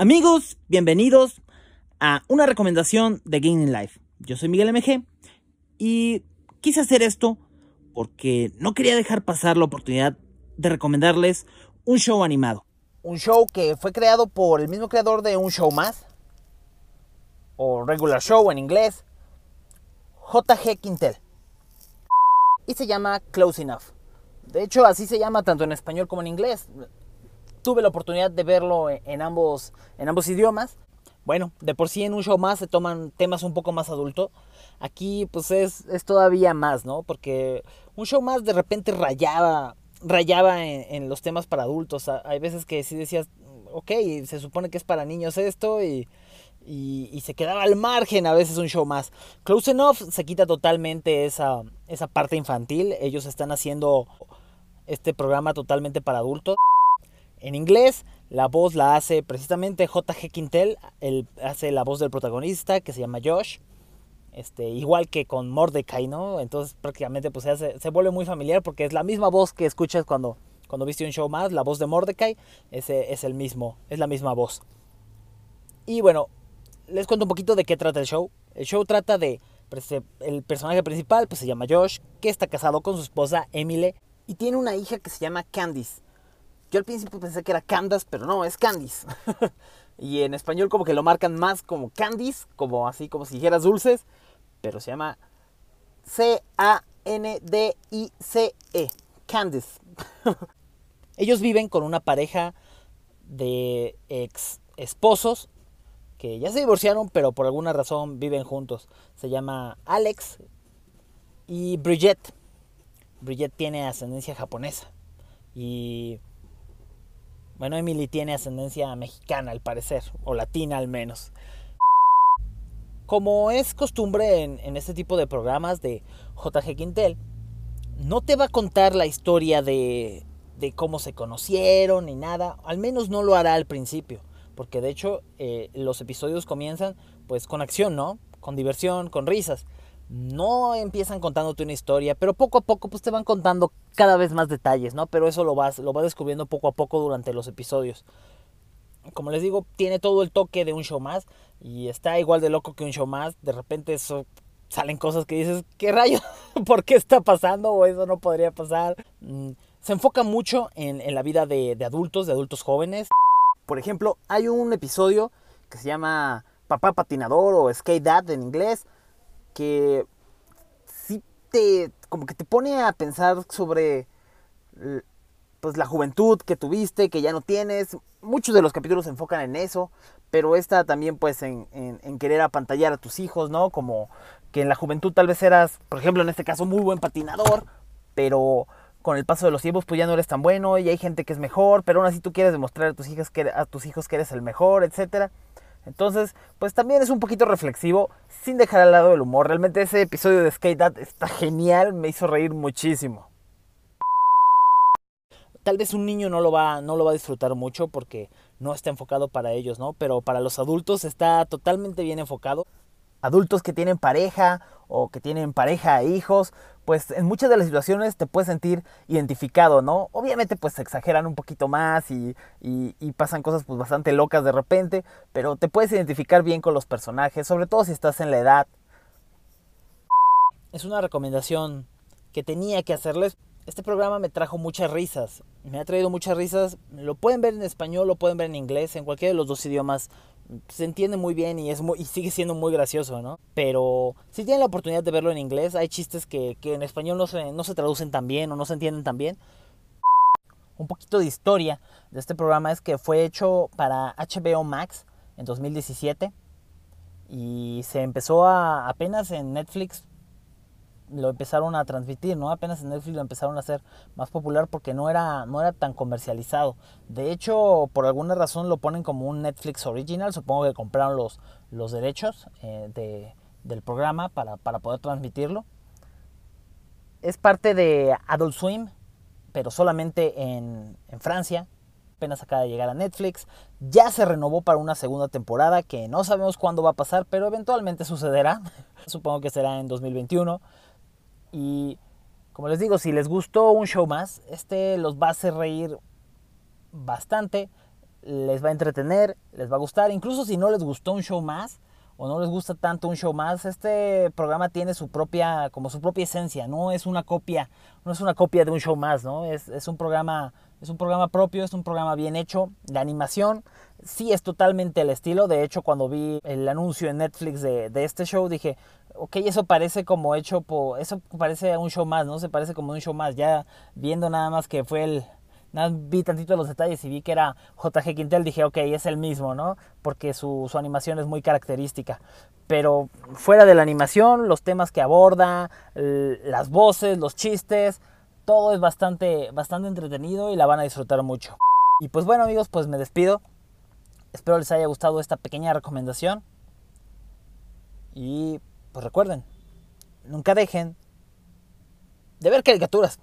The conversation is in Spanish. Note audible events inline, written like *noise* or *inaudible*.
Amigos, bienvenidos a una recomendación de Gaming Life. Yo soy Miguel MG y quise hacer esto porque no quería dejar pasar la oportunidad de recomendarles un show animado. Un show que fue creado por el mismo creador de un show más, o regular show en inglés, JG Quintel. Y se llama Close Enough. De hecho, así se llama tanto en español como en inglés tuve la oportunidad de verlo en ambos, en ambos idiomas. Bueno, de por sí en un show más se toman temas un poco más adultos. Aquí pues es, es todavía más, ¿no? Porque un show más de repente rayaba, rayaba en, los temas para adultos. Hay veces que sí decías, ok, se supone que es para niños esto y, y, se quedaba al margen a veces un show más. Close Enough se quita totalmente esa, esa parte infantil. Ellos están haciendo este programa totalmente para adultos. En inglés, la voz la hace precisamente JG Quintel, hace la voz del protagonista que se llama Josh. Este, igual que con Mordecai, ¿no? Entonces prácticamente pues se, se vuelve muy familiar porque es la misma voz que escuchas cuando, cuando viste un show más, la voz de Mordecai, ese es el mismo, es la misma voz. Y bueno, les cuento un poquito de qué trata el show. El show trata de el personaje principal, pues se llama Josh, que está casado con su esposa Emily y tiene una hija que se llama Candice. Yo al principio pensé que era Candas, pero no, es Candice. *laughs* y en español como que lo marcan más como Candice, como así como si dijeras dulces, pero se llama C-A-N-D-I-C-E, Candice. *laughs* Ellos viven con una pareja de ex esposos que ya se divorciaron, pero por alguna razón viven juntos. Se llama Alex y Brigitte. Brigitte tiene ascendencia japonesa. Y bueno, Emily tiene ascendencia mexicana al parecer, o latina al menos. Como es costumbre en, este tipo de programas de JG Quintel, no te va a contar la historia de, de, cómo se conocieron ni nada, al menos no lo hará al principio, porque de hecho eh, los episodios comienzan pues con acción, ¿no? Con diversión, con risas no empiezan contándote una historia, pero poco a poco pues te van contando cada vez más detalles, ¿no? Pero eso lo vas, lo vas descubriendo poco a poco durante los episodios. Como les digo, tiene todo el toque de un show más y está igual de loco que un show más. De repente salen cosas que dices, ¿qué rayos? *laughs* ¿Por qué está pasando? O eso no podría pasar. Mm, se enfoca mucho en, la vida de, de adultos, de adultos jóvenes. Por ejemplo, hay un episodio que se llama Papá Patinador o Skate Dad en inglés que sí te, como que te pone a pensar sobre pues la juventud que tuviste, que ya no tienes. Muchos de los capítulos se enfocan en eso, pero esta también pues en, en, querer apantallar a tus hijos, ¿no? Como que en la juventud tal vez eras, por ejemplo, en este caso, muy buen patinador, pero con el paso de los tiempos pues ya no eres tan bueno y hay gente que es mejor, pero aún así tú quieres demostrar a tus que, a tus hijos que eres el mejor, etcétera. Entonces, pues también es un poquito reflexivo, sin dejar al lado el humor. Realmente ese episodio de Skate Dad está genial, me hizo reír muchísimo. Tal vez un niño no lo va, no lo va a disfrutar mucho porque no está enfocado para ellos, ¿no? Pero para los adultos está totalmente bien enfocado adultos que tienen pareja o que tienen pareja e hijos, pues en muchas de las situaciones te puedes sentir identificado, ¿no? Obviamente pues se exageran un poquito más y, y, pasan cosas pues bastante locas de repente, pero te puedes identificar bien con los personajes, sobre todo si estás en la edad. Es una recomendación que tenía que hacerles. Este programa me trajo muchas risas, me ha traído muchas risas. Lo pueden ver en español, lo pueden ver en inglés, en cualquiera de los dos idiomas se entiende muy bien y, es y sigue siendo muy gracioso, ¿no? Pero si tienen la oportunidad de verlo en inglés, hay chistes que, en español no se, no se traducen tan bien o no se entienden tan bien. Un poquito de historia de este programa es que fue hecho para HBO Max en 2017 y se empezó a, apenas en Netflix lo empezaron a transmitir, ¿no? Apenas en Netflix lo empezaron a hacer más popular porque no era, no era tan comercializado. De hecho, por alguna razón lo ponen como un Netflix original. Supongo que compraron los, los derechos eh, de, del programa para, para poder transmitirlo. Es parte de Adult Swim, pero solamente en, en Francia. Apenas acaba de llegar a Netflix. Ya se renovó para una segunda temporada que no sabemos cuándo va a pasar, pero eventualmente sucederá. *laughs* Supongo que será en 2021. Y como les digo, si les gustó un show más, este los va a hacer reír bastante. les va a entretener, les va a gustar. Incluso si no les gustó un show más o no les gusta tanto un show más, este programa tiene su propia, como su propia esencia, no es una copia, no es una copia de un show más, ¿no? Es, es un programa, es un programa propio, es un programa bien hecho. La animación sí es totalmente el estilo. De hecho, cuando vi el anuncio en Netflix de, de este show, dije, ok, eso parece como hecho por, eso parece un show más, ¿no? Se parece como un show más. Ya viendo nada más que fue el, vi tantito los detalles y vi que era JG Quintel, dije, ok, es el mismo, ¿no? Porque su, su, animación es muy característica. Pero fuera de la animación, los temas que aborda, las voces, los chistes, todo es bastante, bastante entretenido y la van a disfrutar mucho. Y pues bueno amigos, pues me despido. Espero les haya gustado esta pequeña recomendación. Y pues recuerden, nunca dejen de ver caricaturas.